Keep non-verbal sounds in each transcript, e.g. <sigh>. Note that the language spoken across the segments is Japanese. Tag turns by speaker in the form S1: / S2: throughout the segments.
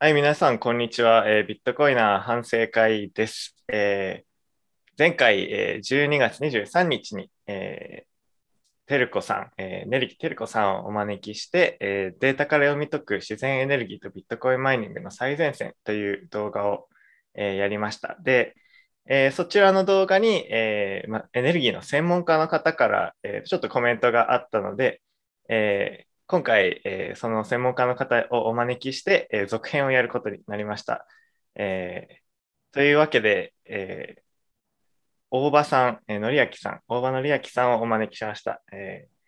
S1: はい、皆さん、こんにちは。えービットコイナー反省会です。えー前回、えー12月23日に、えーテルコさん、えー、ネリキテルコさんをお招きして、えーデータから読み解く自然エネルギーとビットコインマイニングの最前線という動画を、えーやりました。で、えーそちらの動画に、えーま、エネルギーの専門家の方から、えーちょっとコメントがあったので、えー今回、えーその専門家の方をお招きして、えー続編をやることになりました。えーというわけで、えー大場さん、えー、のりあきさん、大場のりあきさんをお招きしました。えー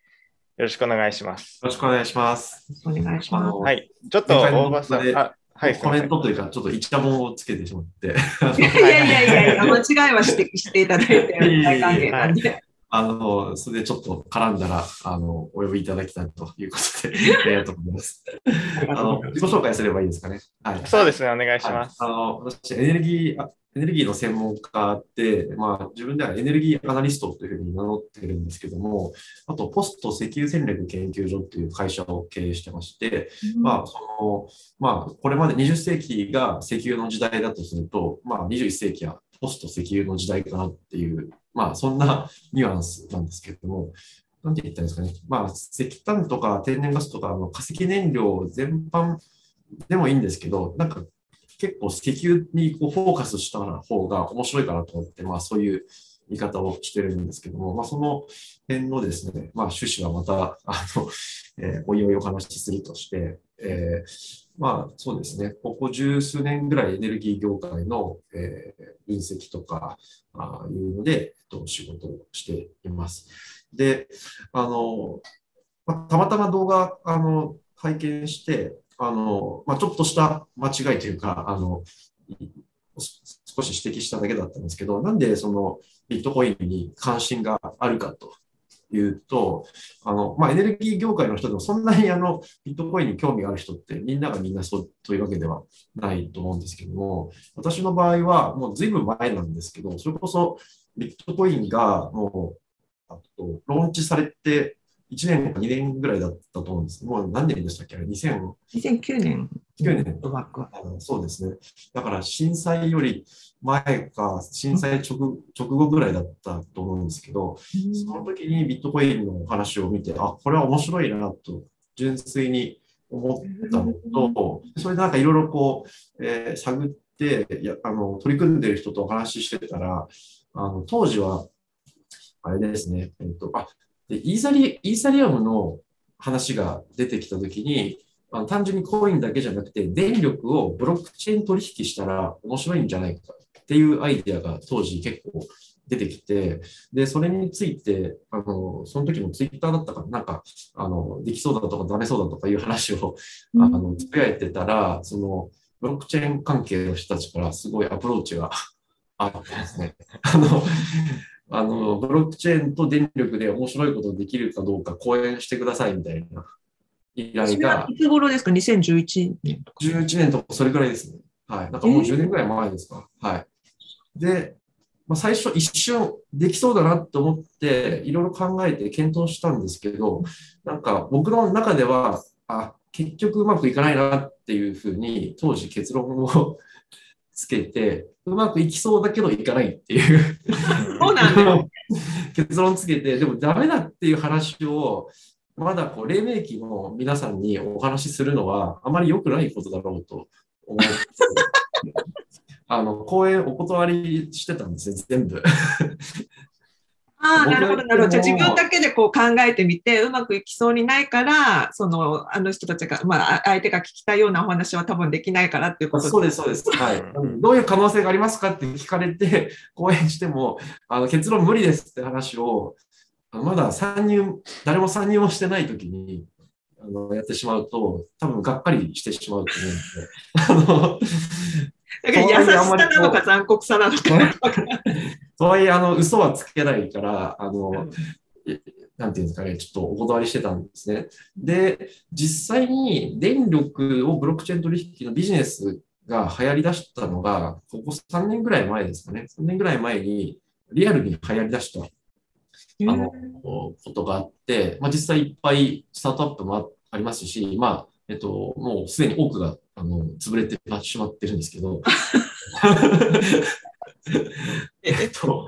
S1: よろしくお願いします。
S2: よろしくお願いします。
S3: お願いします。
S1: はい、ちょっと大場さん、あ、はい、
S2: コメントというか、ちょっとイチャモンをつけてしまって、
S3: いやいやいやいや、間違いは指摘していただいて、大歓迎なんで。
S2: あの、それでちょっと絡んだら、あの、お呼びいただきたいということで、ありがとうございます。あの、自己紹介すればいいですかね。はい。
S1: そうですね、お願いします。
S2: はい、あの私、エネルギー、あエネルギーの専門家で、まあ、自分ではエネルギーアナリストというふうに名乗ってるんですけども、あと、ポスト石油戦略研究所という会社を経営してまして、まあ、その、まあ、これまで20世紀が石油の時代だとすると、まあ、21世紀はポスト石油の時代かなっていう、まあ、そんな <laughs> ニュアンスなんですけれども、なんて言ったんですかね。まあ、石炭とか天然ガスとか、の化石燃料全般でもいいんですけど、なんか結構石油にこうフォーカスした方が面白いかなと思って、まあそういう言い方をしてるんですけども、まあその辺のですね、まあ趣旨はまた、あの、えーおいおいお話しするとして、えーまあそうですね、ここ十数年ぐらいエネルギー業界の、えー分析とかあいうので、えっと、仕事をしています。で、あの、まあたまたま動画、あの、拝見して、あの、まあ、ちょっとした間違いというか、あの、少し指摘しただけだったんですけど、なんでそのビットコインに関心があるかというと、あの、まあ、エネルギー業界の人でもそんなにあの、ビットコインに興味がある人ってみんながみんなそうというわけではないと思うんですけども、私の場合はもうずいぶん前なんですけど、それこそビットコインがもう、あと、ローンチされて1年か2年ぐらいだったと思うんです。もう何年でしたっけ？あれ ?2009
S3: 2009年
S2: 年。
S3: のバックは。
S2: あのそうですね。だから震災より前か、震災直直後ぐらいだったと思うんですけど、その時にビットコインのお話を見て、あ、これは面白いなと、純粋に思ったのと、それでなんかいろいろこう、えー探っていやあの、取り組んでる人とお話ししてたら、あの当時は、あれですね、えっと、あ、でイーサリ、イーサリアムの話が出てきた時に、あの単純にコインだけじゃなくて、電力をブロックチェーン取引したら面白いんじゃないかっていうアイデアが当時結構出てきて、で、それについて、あの、その時もツイッターだったかな、なんか、あの、できそうだとかダメそうだとかいう話を、あの、つぶやいてたら、その、ブロックチェーン関係の人たちからすごいアプローチがあってですね、あの、あの、ブロックチェーンと電力で面白いことできるかどうか講演してくださいみたいな依頼が
S3: いつ頃ですか ?2011 年とか。
S2: 11年とかそれぐらいですね。はい。なんかもう10年ぐらい前ですか？はい。で、まあ、最初一瞬できそうだなと思って、いろいろ考えて検討したんですけど、なんか僕の中では、あ、結局うまくいかないなっていうふうに当時結論をつけて、うまくいきそうだけどいかないっていう
S3: そうなんだ。<laughs>
S2: 結論つけて、でもダメだっていう話を、まだこう、黎明期の皆さんにお話しするのは、あまり良くないことだろうと思って、<laughs> あの、講演お断りしてたんですね、全部。
S3: ああ、なるほど、なるほど。じゃあ自分だけでこう考えてみて、うまくいきそうにないから、その、あの人たちが、まあ、あ相手が聞きたいようなお話は多分できないからっていうこと
S2: そうです、そうです。はい。どういう可能性がありますかって聞かれて、<laughs> 講演しても、あの結論無理ですって話を、まだ参入、誰も参入もしてないときに、あのやってしまうと、多分がっかりしてしまうと思うんで、あの、
S3: だから優しさなのか残酷さなのか。
S2: とはいえ、あの、嘘はつけないから、あの、えなんていうんですかね、ちょっとお断りしてたんですね。で、実際に電力をブロックチェーン取引のビジネスが流行り出したのが、ここ3年ぐらい前ですかね。3年ぐらい前に、リアルに流行り出したあの、ことがあって、まあ、実際いっぱいスタートアップもあありますし、まあ、えっと、もうすでに多くが、あの、潰れてしまってるんですけど、<laughs> <laughs> えっと、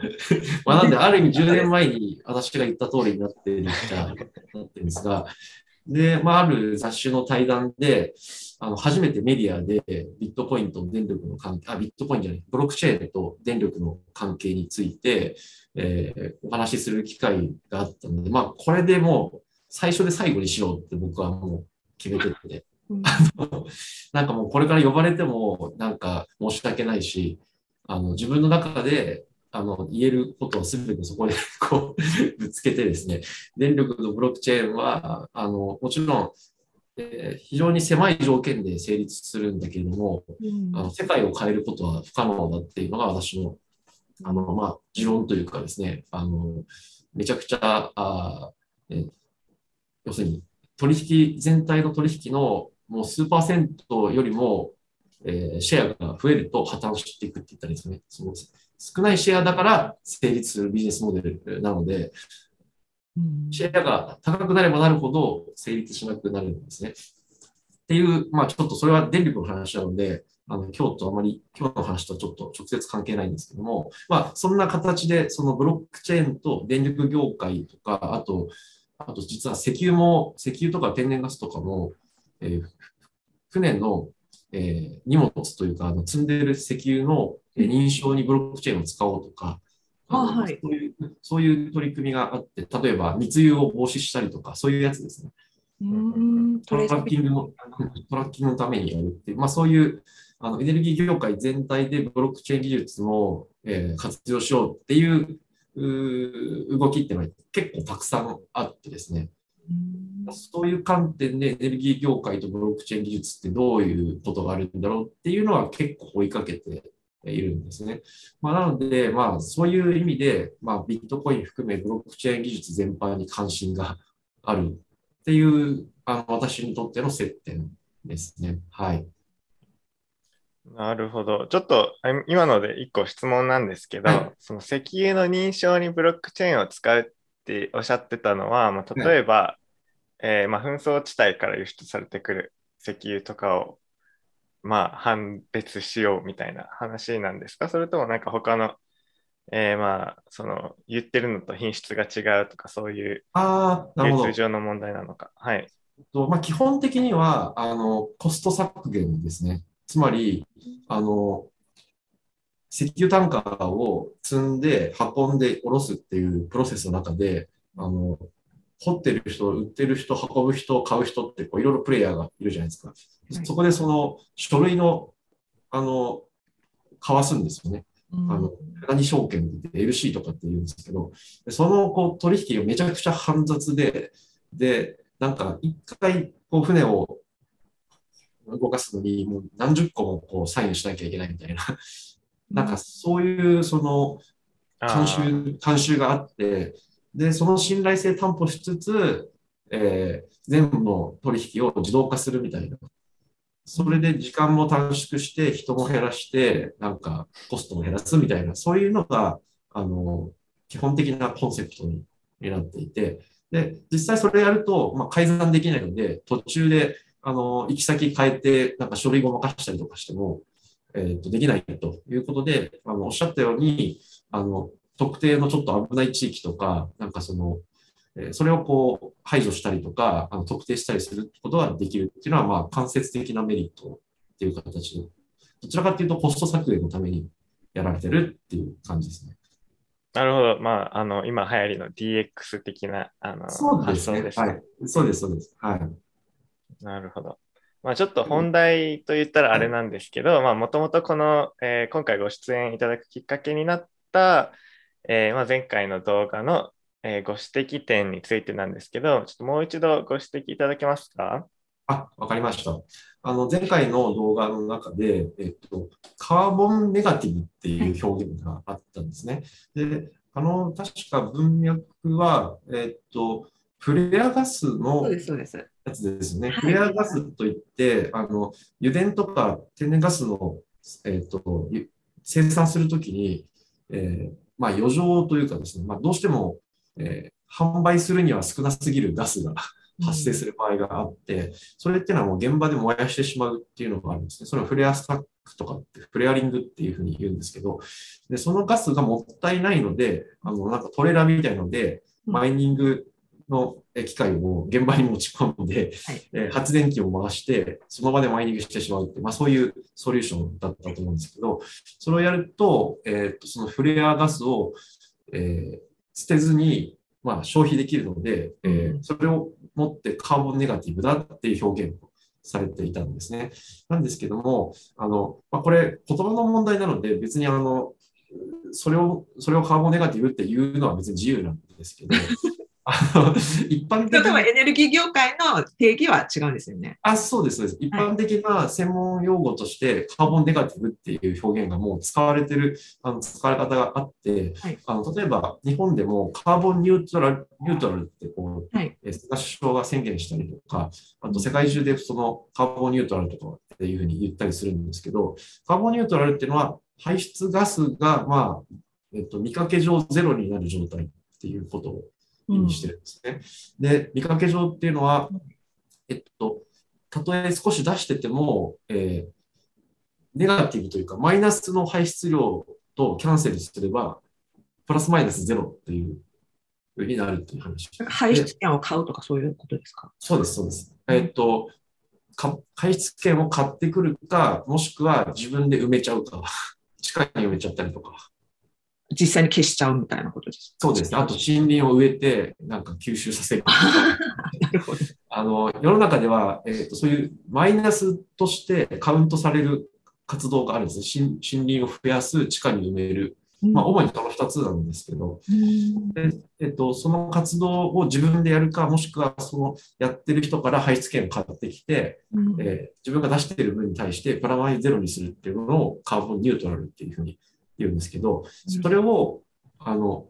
S2: まあ、なんで、ある意味10年前に私が言った通りになってるじゃなってるんですが、で、まあ、ある雑誌の対談で、あの、初めてメディアでビットコインと電力の関係、あ、ビットコインじゃない、ブロックチェーンと電力の関係について、えー、お話しする機会があったので、まあ、これでもう、最初で最後にしようって僕はもう決めてて、うん、<laughs> なんかもうこれから呼ばれても、なんか申し訳ないし、あの、自分の中で、あの、言えることをすべてそこで <laughs> こう、ぶつけてですね、電力のブロックチェーンは、あの、もちろん、えー、非常に狭い条件で成立するんだけれども、うん、あの世界を変えることは不可能だっていうのが私の、あの、まあ、持論というかですね、あの、めちゃくちゃ、あえー、要するに、取引、全体の取引のもう数パーセントよりも、えー、シェアが増えると破綻していくって言ったらですかね。その少ないシェアだから成立するビジネスモデルなので、シェアが高くなればなるほど成立しなくなるんですね。っていう、まあちょっとそれは電力の話なので、あの今日とあまり、今日の話とちょっと直接関係ないんですけども、まあそんな形でそのブロックチェーンと電力業界とか、あと、あと実は石油も、石油とか天然ガスとかも、えー、船のえー、荷物というか、あの積んでいる石油の認証にブロックチェーンを使おうとか、はい、そういうそういう取り組みがあって、例えば密輸を防止したりとか、そういうやつですね。
S3: うん
S2: トラッキングのト。ラッキングのためにやるっていう、まあ、そういうあのエネルギー業界全体でブロックチェーン技術も、えー、活用しようっていう動きっていうのは結構たくさんあってですね。そういう観点でエネルギー業界とブロックチェーン技術ってどういうことがあるんだろうっていうのは結構追いかけているんですね。まあ、なので、まあ、そういう意味で、まあ、ビットコイン含めブロックチェーン技術全般に関心があるっていうあの私にとっての接点ですね。はい。
S1: なるほど。ちょっと今ので一個質問なんですけど、はい、その石油の認証にブロックチェーンを使うっておっしゃってたのは、まあ、例えば、はいえー、まあ、紛争地帯から輸出されてくる石油とかを、まあ、判別しようみたいな話なんですか？それともなんか他の、えー、まあ、その言ってるのと品質が違うとかそういう流通上の問題なのか？はい。
S2: とまあ、基本的にはあのコスト削減ですね。つまり、あの石油タンカーを積んで運んで下ろすっていうプロセスの中で、あの掘ってる人、売ってる人、運ぶ人、買う人ってこういろいろプレイヤーがいるじゃないですか。はい、そこでその書類の、あの、交わすんですよね。うん、あの、何証券って LC とかって言うんですけど、そのこう取引がめちゃくちゃ煩雑で、で、なんか一回こう船を動かすのにもう何十個もこうサインしなきゃいけないみたいな、なんかそういうその慣習、慣習があって、で、その信頼性担保しつつ、えー、全部の取引を自動化するみたいな。それで時間も短縮して、人も減らして、なんかコストも減らすみたいな、そういうのが、あの、基本的なコンセプトになっていて、で、実際それやると、まあ、改ざんできないので、途中で、あの、行き先変えて、なんか書類ごまかしたりとかしても、えっ、ー、と、できないということで、あの、おっしゃったように、あの、特定のちょっと危ない地域とか、なんかその、それをこう排除したりとか、あの特定したりすることができるっていうのは、まあ、間接的なメリットっていう形で、どちらかっていうとコスト削減のためにやられてるっていう感じですね。
S1: なるほど。まあ、あの、今流行りの DX 的な、あの、
S2: そうですね。はい。そうです、そうです。はい。
S1: なるほど。まあ、ちょっと本題と言ったらあれなんですけど、まあ、もともとこの、えー、今回ご出演いただくきっかけになった、えー、まあ、前回の動画の、えー、ご指摘点についてなんですけど、ちょっともう一度ご指摘いただけますか？
S2: あ、わかりました。あの、前回の動画の中で、えっと、カーボンネガティブっていう表現があったんですね。で、あの、確か文脈は、えっと、フレアガスのやつですね。フレアガスといって、あの、油田とか天然ガスの、えっと、生産するときに、えー、まあ、余剰というかですね、まあ、どうしても、えー、販売するには少なすぎるガスが発生する場合があって、それっていうのはもう現場で燃やしてしまうっていうのがあるんですね。それをフレアスタックとかって、フレアリングっていうふうに言うんですけど、で、そのガスがもったいないので、あの、なんかトレーラーみたいので、
S3: うん
S2: マイニングのえ機械を現場に持ち込んで、
S3: はい
S2: えー発電機を回して、その場でマイニングしてしまうって、まあそういうソリューションだったと思うんですけど、それをやると、えーっと、そのフレアガスを、えー捨てずに、まあ消費できるので、えー
S3: うん
S2: それを持ってカーボンネガティブだっていう表現をされていたんですね。なんですけども、あの、まあ、これ言葉の問題なので、別にあの、それを、それをカーボンネガティブっていうのは別に自由なんですけど、あの、一般的
S3: 例えば
S2: に、
S3: エネルギー業界の定義は違うんですよね。
S2: あ、そうです、そうです。一般的な専門用語として、カーボンネガティブっていう表現がもう使われてる、あの、使われ方があって、
S3: はい
S2: あの、例えば日本でもカーボンニュートラル、ニュートラルってこう、
S3: はい
S2: えー菅首相が宣言したりとか、あと世界中でそのカーボンニュートラルとかっていうふうに言ったりするんですけど、カーボンニュートラルっていうのは排出ガスが、まあ、えっと、見かけ上ゼロになる状態っていうことを意味してるんですね。で、見かけ上っていうのは、えっと、たとえ少し出してても、えーネガティブというか、マイナスの排出量とキャンセルすれば、プラスマイナスゼロっていうふうになるっていう話。
S3: 排出権を買うとかそういうことですか？
S2: そうです、そうです。えっと、か排出権を買ってくるか、もしくは自分で埋めちゃうか、地下に埋めちゃったりとか。
S3: 実際に消しちゃうみたいなことです。
S2: そうですね。あと森林を植えて、なんか吸収させる。<laughs>
S3: なるほど。
S2: あの、世の中では、えっと、そういうマイナスとしてカウントされる活動があるんですね。森森林を増やす、地下に埋める。まあ、主にその2つなんですけど、
S3: うん
S2: でえっと、その活動を自分でやるか、もしくはそのやってる人から排出権を買ってきて、
S3: うん
S2: えー自分が出している分に対してプラマイゼロにするっていうのをカーボンニュートラルっていうふうに言うんですけど、それを、あの、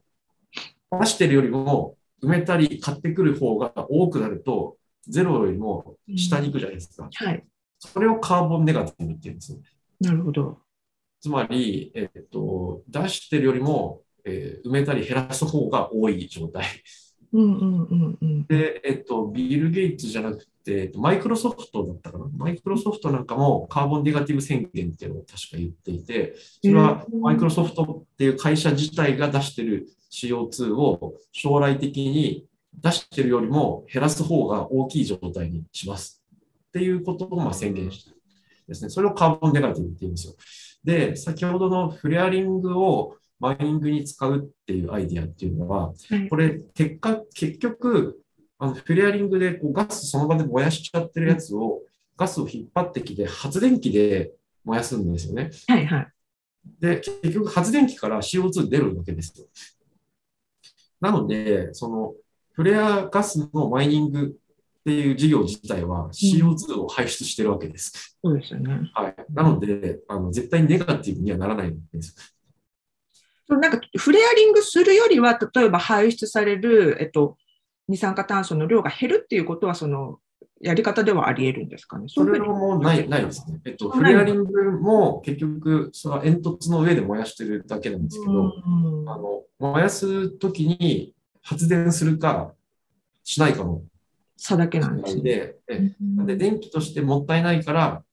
S2: 出してるよりも埋めたり買ってくる方が多くなると、ゼロよりも下に行くじゃないですか。
S3: はい。
S2: それをカーボンネガティブって言うんですよね。
S3: なるほど。
S2: つまり、えっと、出してるよりも、えー埋めたり減らす方が多い状態。
S3: うんうんうんうん。
S2: で、えっと、ビル・ゲイツじゃなくて、えっとマイクロソフトだったかな？マイクロソフトなんかもカーボンネガティブ宣言っていうのを確か言っていて、それは
S3: うん
S2: マイクロソフトっていう会社自体が出してる CO2 を将来的に出してるよりも減らす方が大きい状態にします。っていうことをまあ宣言したですね。それをカーボンネガティブって言うんですよ。で、先ほどのフレアリングをマイニングに使うっていうアイディアっていうのは、
S3: はい
S2: これ、結果、結局、あのフレアリングでこうガスその場で燃やしちゃってるやつを、ガスを引っ張ってきて発電機で燃やすんですよね。
S3: はいはい。
S2: で、結局発電機から CO2 出るわけですよ。なので、そのフレアガスのマイニングっていう事業自体は CO2 を排出してるわけです。
S3: そうですよね。
S2: はい。なので、あの絶対にネガティブにはならないんです。
S3: なんかフレアリングするよりは、例えば排出される、えっと、二酸化炭素の量が減るっていうことは、そのやり方ではあり得るんですかね？
S2: それもうない、ないですね。えっと、フレアリングも結局、その煙突の上で燃やしてるだけなんですけど、
S3: うん。
S2: あの、燃やすときに発電するかしないかの
S3: 差だけなんですね。
S2: なんで電気としてもったいないから、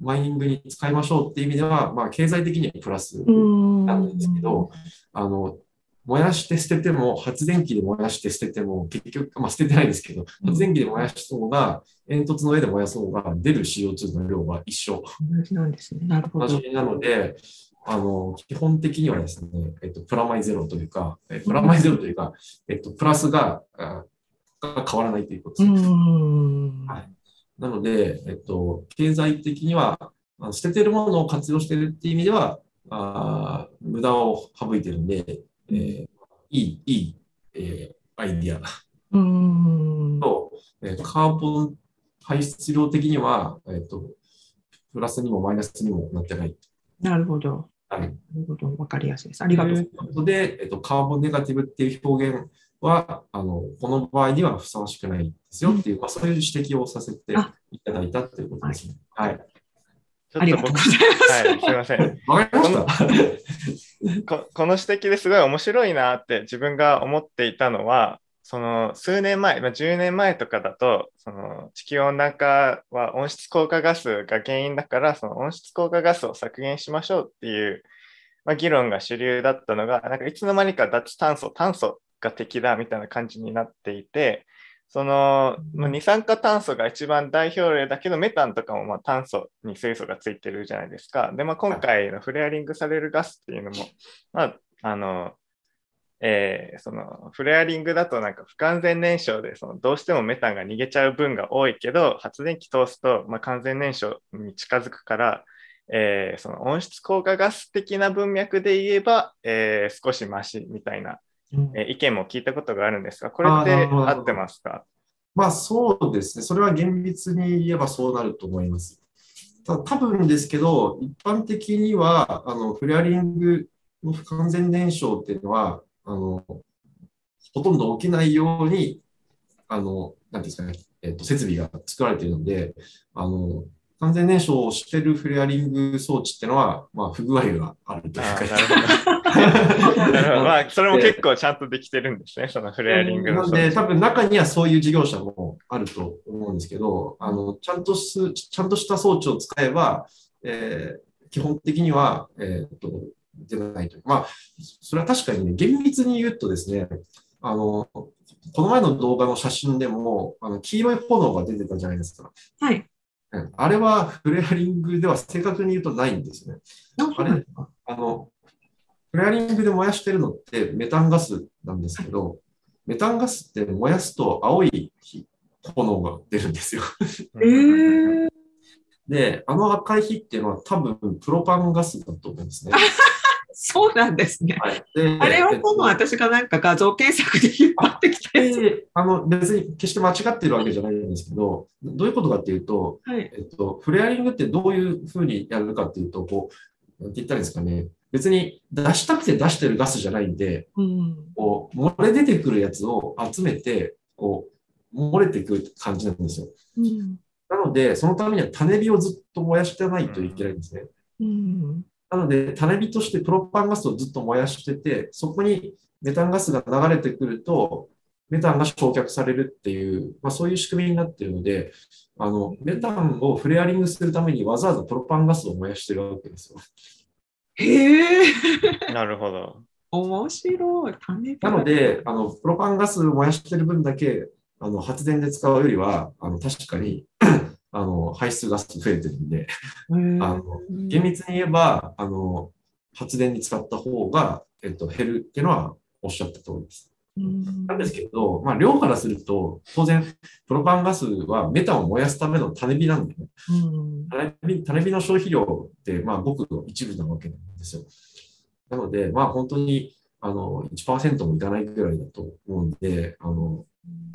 S2: マイニングに使いましょうっていう意味では、まあ、経済的にはプラス。
S3: うん
S2: なんですけど、あの、燃やして捨てても、発電機で燃やして捨てても、結局、まあ捨ててないですけど、
S3: うん
S2: 発電機で燃やした方が、煙突の上で燃やす方が出る CO2 の量は一緒。
S3: 同じなんですね。なるほど。
S2: 同じなので、あの、基本的にはですね、えっと、プラマイゼロというか、えプラマイゼロというか、えっと、プラスが、あが変わらないということですはいなので、えっと、経済的には、あの捨ててるものを活用してるっていう意味では、あー無駄を省いてるんで、えーいい、いい、えーアイディア
S3: うん
S2: と、えーカーボン排出量的には、えっと、プラスにもマイナスにもなってない。
S3: なるほど。
S2: はい。
S3: なるほど。わかりやすいです。ありがとうござい
S2: ということで、えっと、カーボンネガティブっていう表現は、あの、この場合にはふさわしくないですよっていう、まあ、そういう指摘をさせていただいたということですね。はい。
S1: ちょ
S3: ありがとうございます。
S1: はい、すみません。
S2: わかりました
S1: こ <laughs> この指摘ですごい面白いなって自分が思っていたのは、その数年前、まあ、10年前とかだと、その地球温暖化は温室効果ガスが原因だから、その温室効果ガスを削減しましょうっていう、まあ、議論が主流だったのが、なんかいつの間にか脱炭素、炭素が敵だみたいな感じになっていて、その、まあ、二酸化炭素が一番代表例だけど、メタンとかもまあ炭素に水素がついてるじゃないですか。で、まあ、今回のフレアリングされるガスっていうのも、まあ、あの、えー、そのフレアリングだとなんか不完全燃焼でそのどうしてもメタンが逃げちゃう分が多いけど発電機通すと、まあ、完全燃焼に近づくから、えー、その温室効果ガス的な文脈で言えば、えー、少しマシみたいな、え意見も聞いたことがあるんですがこれって合ってますか？
S2: まあそうですね。それは厳密に言えばそうなると思います。た多分ですけど一般的にはあのフレアリングの不完全燃焼っていうのはあの、ほとんど起きないように、あの、なんですかね、えっ、と、設備が作られているので、あの、完全燃焼をしているフレアリング装置っていうのは、まあ、不具合があるというか。<laughs>
S1: なるほど。まあ、それも結構ちゃんとできてるんですね、そのフレアリング
S2: の。なんで、多分中にはそういう事業者もあると思うんですけど、あの、ちゃんとす、ちゃんとした装置を使えば、えー、基本的には、えっ、と、出ないという。まあ、それは確かにね、厳密に言うとですね、あの、この前の動画の写真でも、あの黄色い炎が出てたじゃないですか。
S3: はい。
S2: あれはフレアリングでは正確に言うとないんですね。あれ、あの、フレアリングで燃やしてるのってメタンガスなんですけど、メタンガスって燃やすと青い炎が出るんですよ。
S3: えー、
S2: で、あの赤い火っていうのは多分プロパンガスだと思うんですね。<laughs>
S3: そうなんですね。はい、あれはもう私がなんか画像検索で引っ張ってきて
S2: あの別に決して間違ってるわけじゃないんですけど、どういうことかっていうと、はい、えっと、フレアリングってどういうふうにやるかっていうと、こう、なんて言ったらいいんですかね、別に出したくて出してるガスじゃないんで、うん、こう漏れ出てくるやつを集めて、こう、漏れてくる感じなんですよ。うん、なので、そのためには種火をずっと燃やしてないといけないんですね。うんなので、種火としてプロパンガスをずっと燃やしてて、そこにメタンガスが流れてくると、メタンが焼却されるっていう、まあ、そういう仕組みになっているので、あの、メタンをフレアリングするためにわざわざプロパンガスを燃やしてるわけですよ。
S3: へ
S1: え。なるほど。
S3: 面白い。
S2: なので、あの、プロパンガスを燃やしてる分だけ、あの、発電で使うよりは、あの、確かにあの、排出ガス増えてるんで、あの、厳密に言えば、あの、発電に使った方が、えっと、減るっていうのはおっしゃった通りです。なんですけど、まあ、量からすると、当然、プロパンガスはメタンを燃やすための種火なんでね、種種火の消費量って、まあ、ごく一部なわけなんですよ。なので、まあ、本当に、あの、1%もいかないぐらいだと思うんで、あの、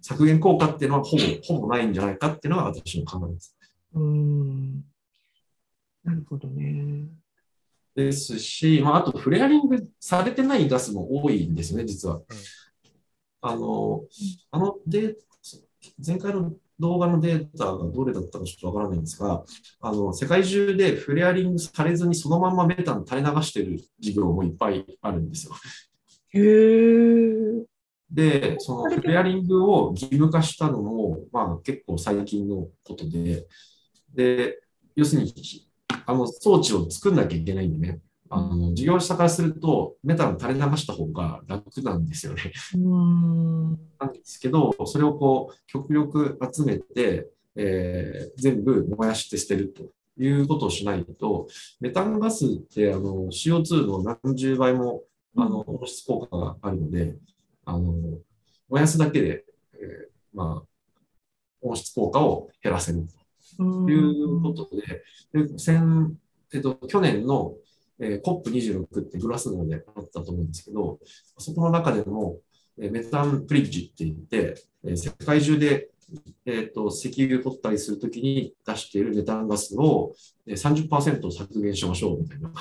S2: 削減効果っていうのはほぼ、ほぼないんじゃないかっていうのが私の考えです。
S3: うん。なるほどね。
S2: ですし、まあ、あとフレアリングされてないガスも多いんですね、実は。うん、あの、あのデ前回の動画のデータがどれだったかちょっとわからないんですが、あの、世界中でフレアリングされずにそのままメタン垂れ流してる事業もいっぱいあるんですよ。
S3: へー。
S2: で、そのフレアリングを義務化したのも、まあ結構最近のことで、で、要するに、あの装置を作んなきゃいけないんでね、あの事業者からすると、メタン垂れ流した方が楽なんですよね。なんですけど、それをこう極力集めて、えー、全部燃やして捨てるということをしないと、メタンガスってあの CO2 の何十倍もあの温室効果があるので、あの燃やすだけで、えー、まあ、温室効果を減らせるということで、で先えっと、去年の、えー、COP26 ってグラスゴーであったと思うんですけど、そこの中でも、えー、メタンプリッジって言って、えー、世界中で、えーと、石油取ったりするときに出しているメタンガスを、えー、30%削減しましょうみたいな。っ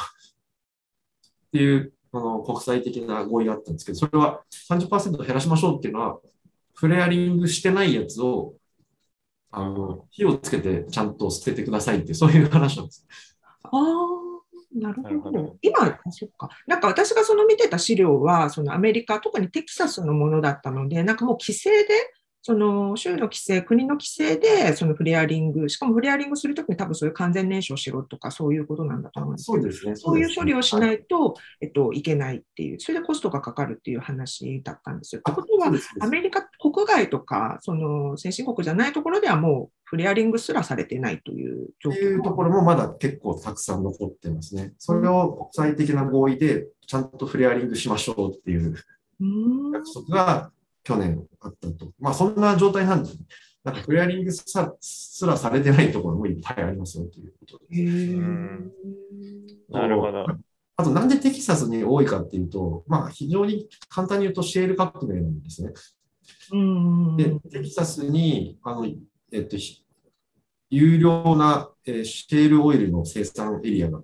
S2: ていうあの国際的な合意があったんですけど、それは30%減らしましょうっていうのは、フレアリングしてないやつを、あの、火をつけてちゃんと捨ててくださいって、そういう話なんです。
S3: ああ、なるほ
S1: なるほど
S3: ど。今、あそっか。なんか私がその見てた資料は、そのアメリカ、特にテキサスのものだったので、なんかもう規制で、その州の規制、国の規制で、そのフレアリング、しかもフレアリングするときに多分そういう完全燃焼しろとかそういうことなんだと思うんですけど、
S2: そうですね。。
S3: そういう処理をしないいと、えっと、いけないっていう、それでコストがかかるっていう話だったんですよ。ってことはアメリカ国外とか、その先進国じゃないところではもうフレアリングすらされてないという状
S2: っていうと
S3: 況
S2: ころもまだ結構たくさん残ってますね。それを国際的な合意でちゃんとフレアリングしましょうっていう約束が去年あったと。まあそんな状態なんで、なんかフレアリングさすらされてないところもいっぱいありますよということで
S3: へー
S1: うんなるほど。
S2: あとなんでテキサスに多いかっていうと、まあ非常に簡単に言うとシェール革命なんですね。
S3: うん
S2: で、テキサスに、あの、えっと、ひ有料な、えーシェールオイルの生産エリアが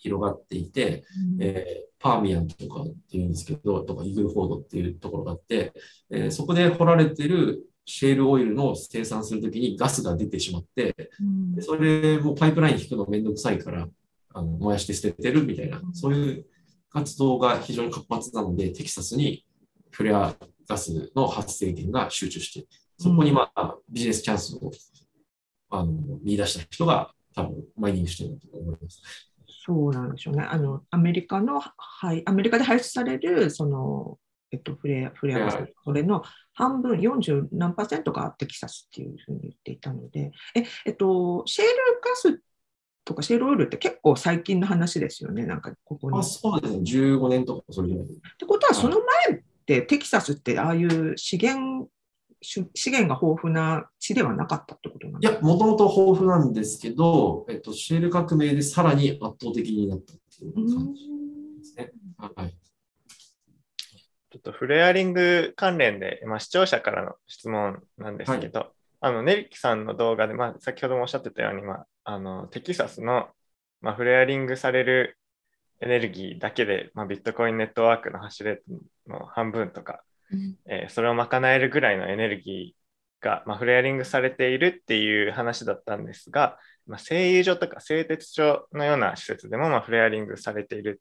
S2: 広がっていて、えーパーミアンとかっていうんですけど、とかイーグルフォードっていうところがあって、えーそこで掘られてるシェールオイルの生産するときにガスが出てしまって、
S3: うん。
S2: でそれもパイプライン引くのめんどくさいから、あの燃やして捨ててるみたいな、そういう活動が非常に活発なので、テキサスにフレアガスの発生源が集中して、そこにまあビジネスチャンスをあの見出した人が多分マイニングしてると思います。
S3: そうなんでしょうね。あの、アメリカの、はい、アメリカで排出される、その、えっと、フレア、フレアそれの半分、40何パーセントがテキサスっていうふうに言っていたので、え、えっと、シェールガスとかシェールオイルって結構最近の話ですよね、なんかここに。
S2: あ
S3: っ
S2: そうですね、15年とかそれぐらい。
S3: てことは、その前ってテキサスってああいう資源、資資源が豊富な地ではなかったってことなん
S2: いや、もともと豊富なんですけど、えっと、シェール革命でさらに圧倒的になったっていう
S3: う
S2: 感じですね。はい。
S1: ちょっとフレアリング関連で、まあ、視聴者からの質問なんですけど、あのネリキさんの動画で、まあ、先ほどもおっしゃってたように、まあ、あのテキサスの、まあ、フレアリングされるエネルギーだけで、まあ、ビットコインネットワークの走れの半分とか、
S3: うん
S1: えーそれを賄えるぐらいのエネルギーが、まあ、フレアリングされているっていう話だったんですが、まあ、製油所とか製鉄所のような施設でも、まあ、フレアリングされている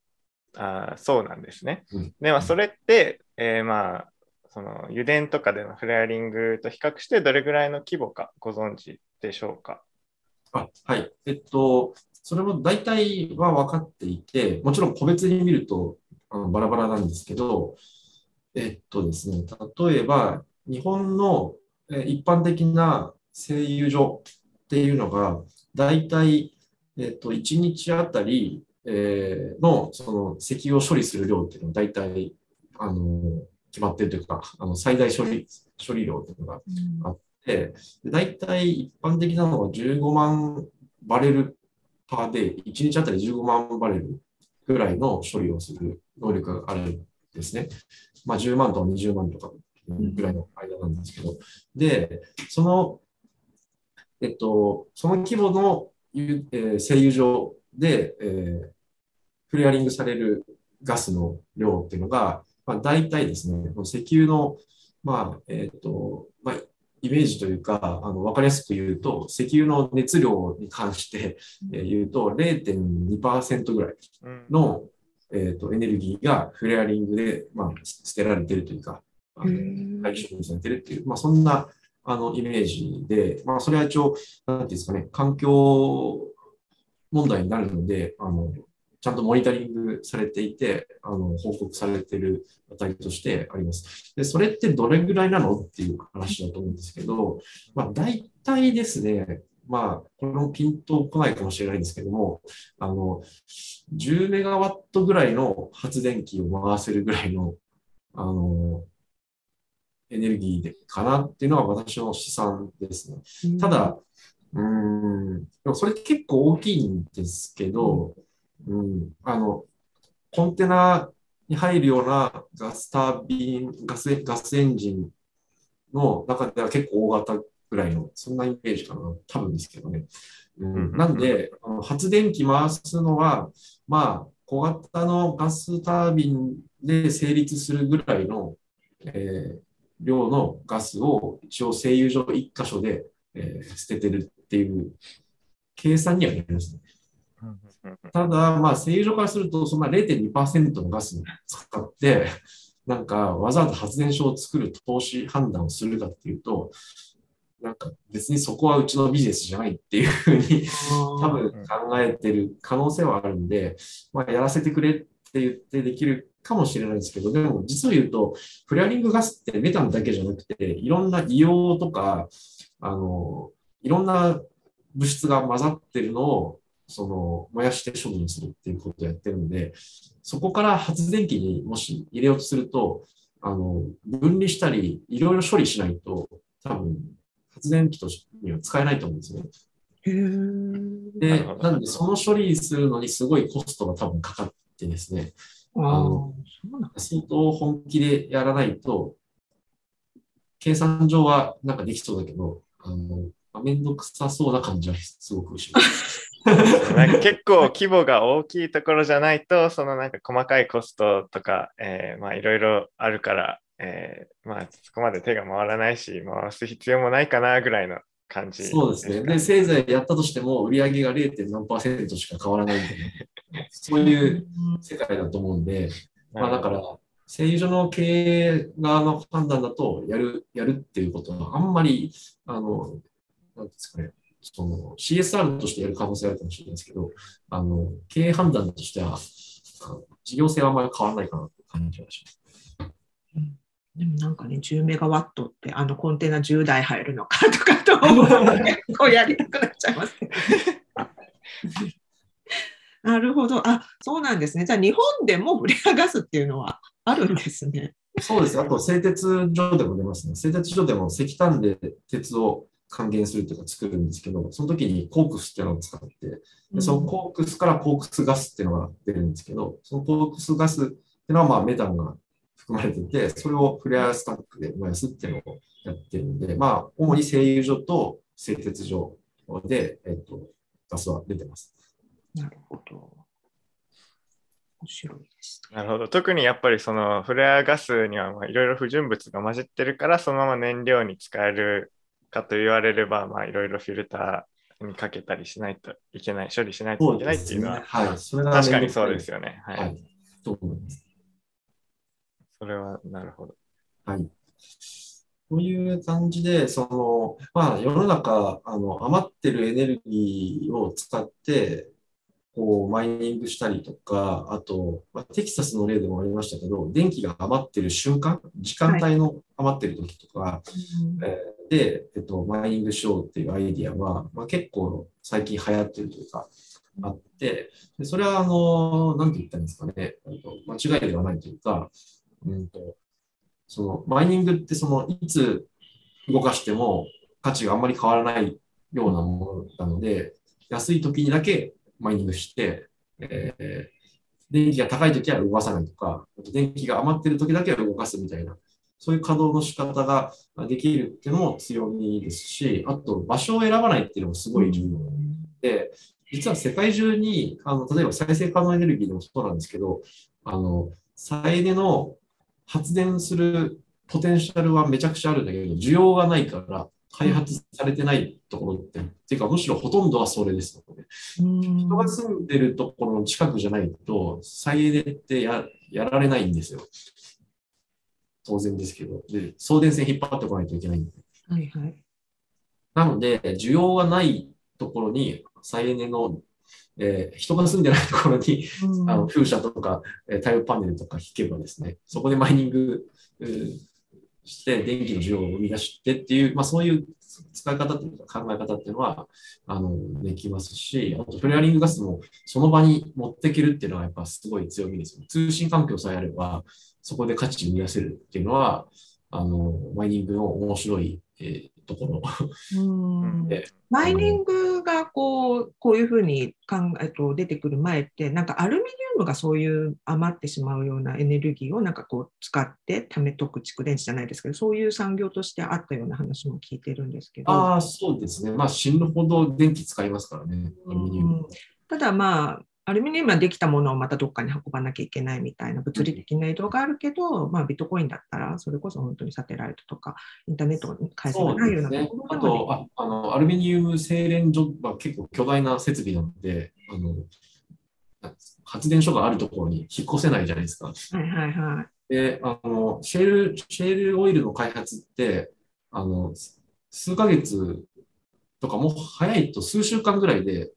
S1: あーそうなんですね。
S2: うん
S1: で、まあ、それって、えーまあ、その油田とかでのフレアリングと比較してどれぐらいの規模かご存知でしょうか？
S2: あはい。えっと、それも大体は分かっていて、もちろん個別に見るとあのバラバラなんですけど、えっとですね、例えば、日本のえ一般的な製油所っていうのが、大体、えっと、1日あたり、えーのその石油を処理する量っていうのは大体、あの、決まってるというか、あの最大処理、処理量っていうのがで、で大体一般的なのは15万バレルパーデイ、1日あたり15万バレルぐらいの処理をする能力があるんですね。まあ10万とか20万とかぐらいの間なんですけど、で、その、えっと、その規模の、えー製油所で、えーフレアリングされるガスの量っていうのが、まあ、大体ですね、石油の、まあ、えっと、まあ、イメージというか、あの、わかりやすく言うと、石油の熱量に関してえー言うと、0.2%ぐらいの、えっと、エネルギーがフレアリングで、まあ、捨てられてるというか、あの
S3: へー
S2: 廃処分されてるっていう、まあ、そんな、あの、イメージで、まあ、それは一応、なんていうんですかね、環境問題になるので、あの、ちゃんとモニタリングされていて、あの、報告されている値としてあります。で、それってどれぐらいなのっていう話だと思うんですけど、まあ、大体ですね、まあ、これもピンとこないかもしれないんですけども、あの、10メガワットぐらいの発電機を回せるぐらいの、あの、エネルギーでかなっていうのは私の試算ですね。ただ、うーん、でもそれ結構大きいんですけど、うん、あの、コンテナに入るようなガスタービン、ガス、ガスエンジンの中では結構大型ぐらいの、そんなイメージかな。多分ですけどね。なんで、あの発電機回すのは、まあ、小型のガスタービンで成立するぐらいの、えー量のガスを一応製油所一箇所で、えー捨ててるっていう計算にはなりますね。ただ、まあ、製油所からすると、そんな0.2%のガス使って、なんかわざわざ発電所を作る投資判断をするかっていうと、なんか別にそこはうちのビジネスじゃないっていうふうに多分考えてる可能性はあるんで、まあ、やらせてくれって言ってできるかもしれないですけど、でも実を言うと、フレアリングガスってメタンだけじゃなくて、いろんな硫黄とか、あの、いろんな物質が混ざってるのを、その、燃やして処分するっていうことをやってるんで、そこから発電機にもし入れようとすると、あの、分離したり、いろいろ処理しないと、多分、発電機としてには使えないと思うんですね。で、なので、その処理するのにすごいコストが多分かかってですね、あの相当本気でやらないと、計算上はなんかできそうだけど、あの、めんどくさそうな感じはすごくします。
S1: なんか結構規模が大きいところじゃないと、そのなんか細かいコストとか、えー、まあいろいろあるから、えー、まあそこまで手が回らないし、回す必要もないかなぐらいの感じ、
S2: ね、そうですね。で、せいぜいやったとしても、売り上げが 0. 何パーセントしか変わらないんで、ね、そういう世界だと思うんで、<laughs> まあだから、製油所の経営側の判断だと、やる、やるっていうことは、あんまり、あの、なんですかね、その CSR としてやる可能性あるかもしれないですけど、あの、経営判断としては、事業性はあんまり変わらないかなという感じがします。
S3: でもなんかね、10メガワットってあのコンテナ10台入るのかとかと思うと結構やりたくなっちゃいます、ね。<laughs> なるほど。あ、そうなんですね。じゃあ日本でもフレアガスっていうのはあるんですね。
S2: そうです。あと製鉄所でも出ますね。製鉄所でも石炭で鉄を還元するというか作るんですけど、その時にコークスっていうのを使って、でそのコークスからコークスガスっていうのが出るんですけど、そのコークスガスっていうのはまあメタンが含まれてて、それをフレアスタックで燃やすっていうのをやってるんで、まあ、主に製油所と製鉄所で、えっと、ガスは出てます。
S3: なるほど。面白いです、
S1: ね、なるほど。特にやっぱりそのフレアガスにはいろいろ不純物が混じってるから、そのまま燃料に使えるかと言われれば、まあ、いろいろフィルターにかけたりしないといけない、処理しないといけないっていうのは、ねはい、それ確かにそうですよね。はい。はい、と思います。それは、なるほど。
S2: はい。という感じで、その、まあ、世の中、あの、余ってるエネルギーを使って、こう、マイニングしたりとか、あと、まあ、テキサスの例でもありましたけど、電気が余ってる瞬間、時間帯の余ってる時とか、はい、えーで、えっと、マイニングしようっていうアイディアは、まあ、結構最近流行ってるというか、あって、でそれは、あの、なんて言ったんですかね、間違いではないというか、うんと、その、マイニングってその、いつ動かしても価値があんまり変わらないようなものなので、安い時にだけマイニングして、えー、電気が高い時は動かさないとか、電気が余ってる時だけは動かすみたいなそういう稼働の仕方ができるっていうのも強みですし、あと場所を選ばないっていうのもすごい重要で、実は世界中に、あの例えば再生可能エネルギーでもそうなんですけど、あの再エネの発電するポテンシャルはめちゃくちゃあるんだけど、需要がないから開発されてないところって、っていうかむしろほとんどはそれですので、人が住んでるところの近くじゃないと、再エネってややられないんですよ。当然ですけど、で送電線引っ張ってこないといけないんで。
S3: はいはい、
S2: なので、需要がないところに、再エネの、えー、人が住んでないところに、うん、あの風車とか、えー、太陽パネルとか引けばですね、そこでマイニング、して電気の需要を生み出してっていう、まあ、そういう使い方というか考え方っていうのはあのできますし、あとフレアリングガスもその場に持っていけるっていうのはやっぱすごい強みですよ。通信環境さえあれば、そこで価値を生み出せるっていうのは、あの、マイニングの面白い、えー、ところ。
S3: うんマイニングがこうこういうふうに考えと出てくる前って、なんかアルミニウムがそういう余ってしまうようなエネルギーをなんかこう使って貯めとく蓄電池じゃないですけど、そういう産業としてあったような話も聞いてるんですけど。
S2: ああ、そうですね。まあ死ぬほど電気使いますからね、アルミニウム。
S3: ただまあ、アルミニウムはできたものをまたどっかに運ばなきゃいけないみたいな物理的な移動があるけど、まあ、ビットコインだったら、それこそ本当にサテライトとか、インターネット回線がないようなところ
S2: あ
S3: でも
S2: とああの、アルミニウム精錬所は結構巨大な設備なので、あの発電所があるところに引っ越せないじゃないですか。
S3: はいはいはい。
S2: で、あの、シェール、シェールオイルの開発って、あの、数ヶ月とかもう早いと数週間ぐらいで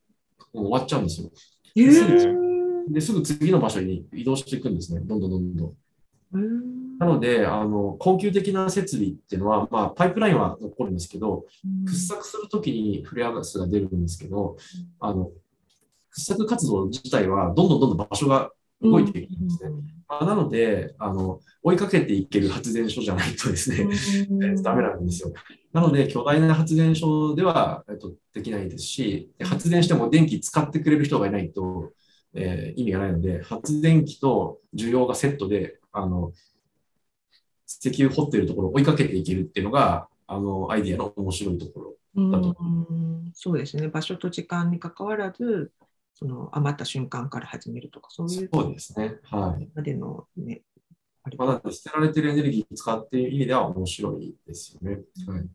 S2: もう終わっちゃうんですよ。
S3: えー。
S2: で、すぐ次の場所に移動していくんですね。どんどんどんど
S3: ん。
S2: なので、あの、恒久的な設備っていうのは、まあ、パイプラインは残るんですけど、掘削するときにフレアガスが出るんですけど、あの、掘削活動自体はどんどんどんどん場所が動いていくんですね。まあなので、あの、追いかけていける発電所じゃないとですね、えーダメなんですよ。なので、巨大な発電所では、えっと、できないですし、で発電しても電気使ってくれる人がいないと、えー意味がないので、発電機と需要がセットで、あの、石油掘ってるところを追いかけていけるっていうのが、あの、アイディアの面白いところ。だと
S3: うんそうですね、場所と時間に関わらず、その余った瞬間から始めるとか、そういう
S2: そうですね。はい。
S3: までのね、あれ
S2: まあ、なので捨てられてるエネルギーを使っている意味では面白いですよね。はい。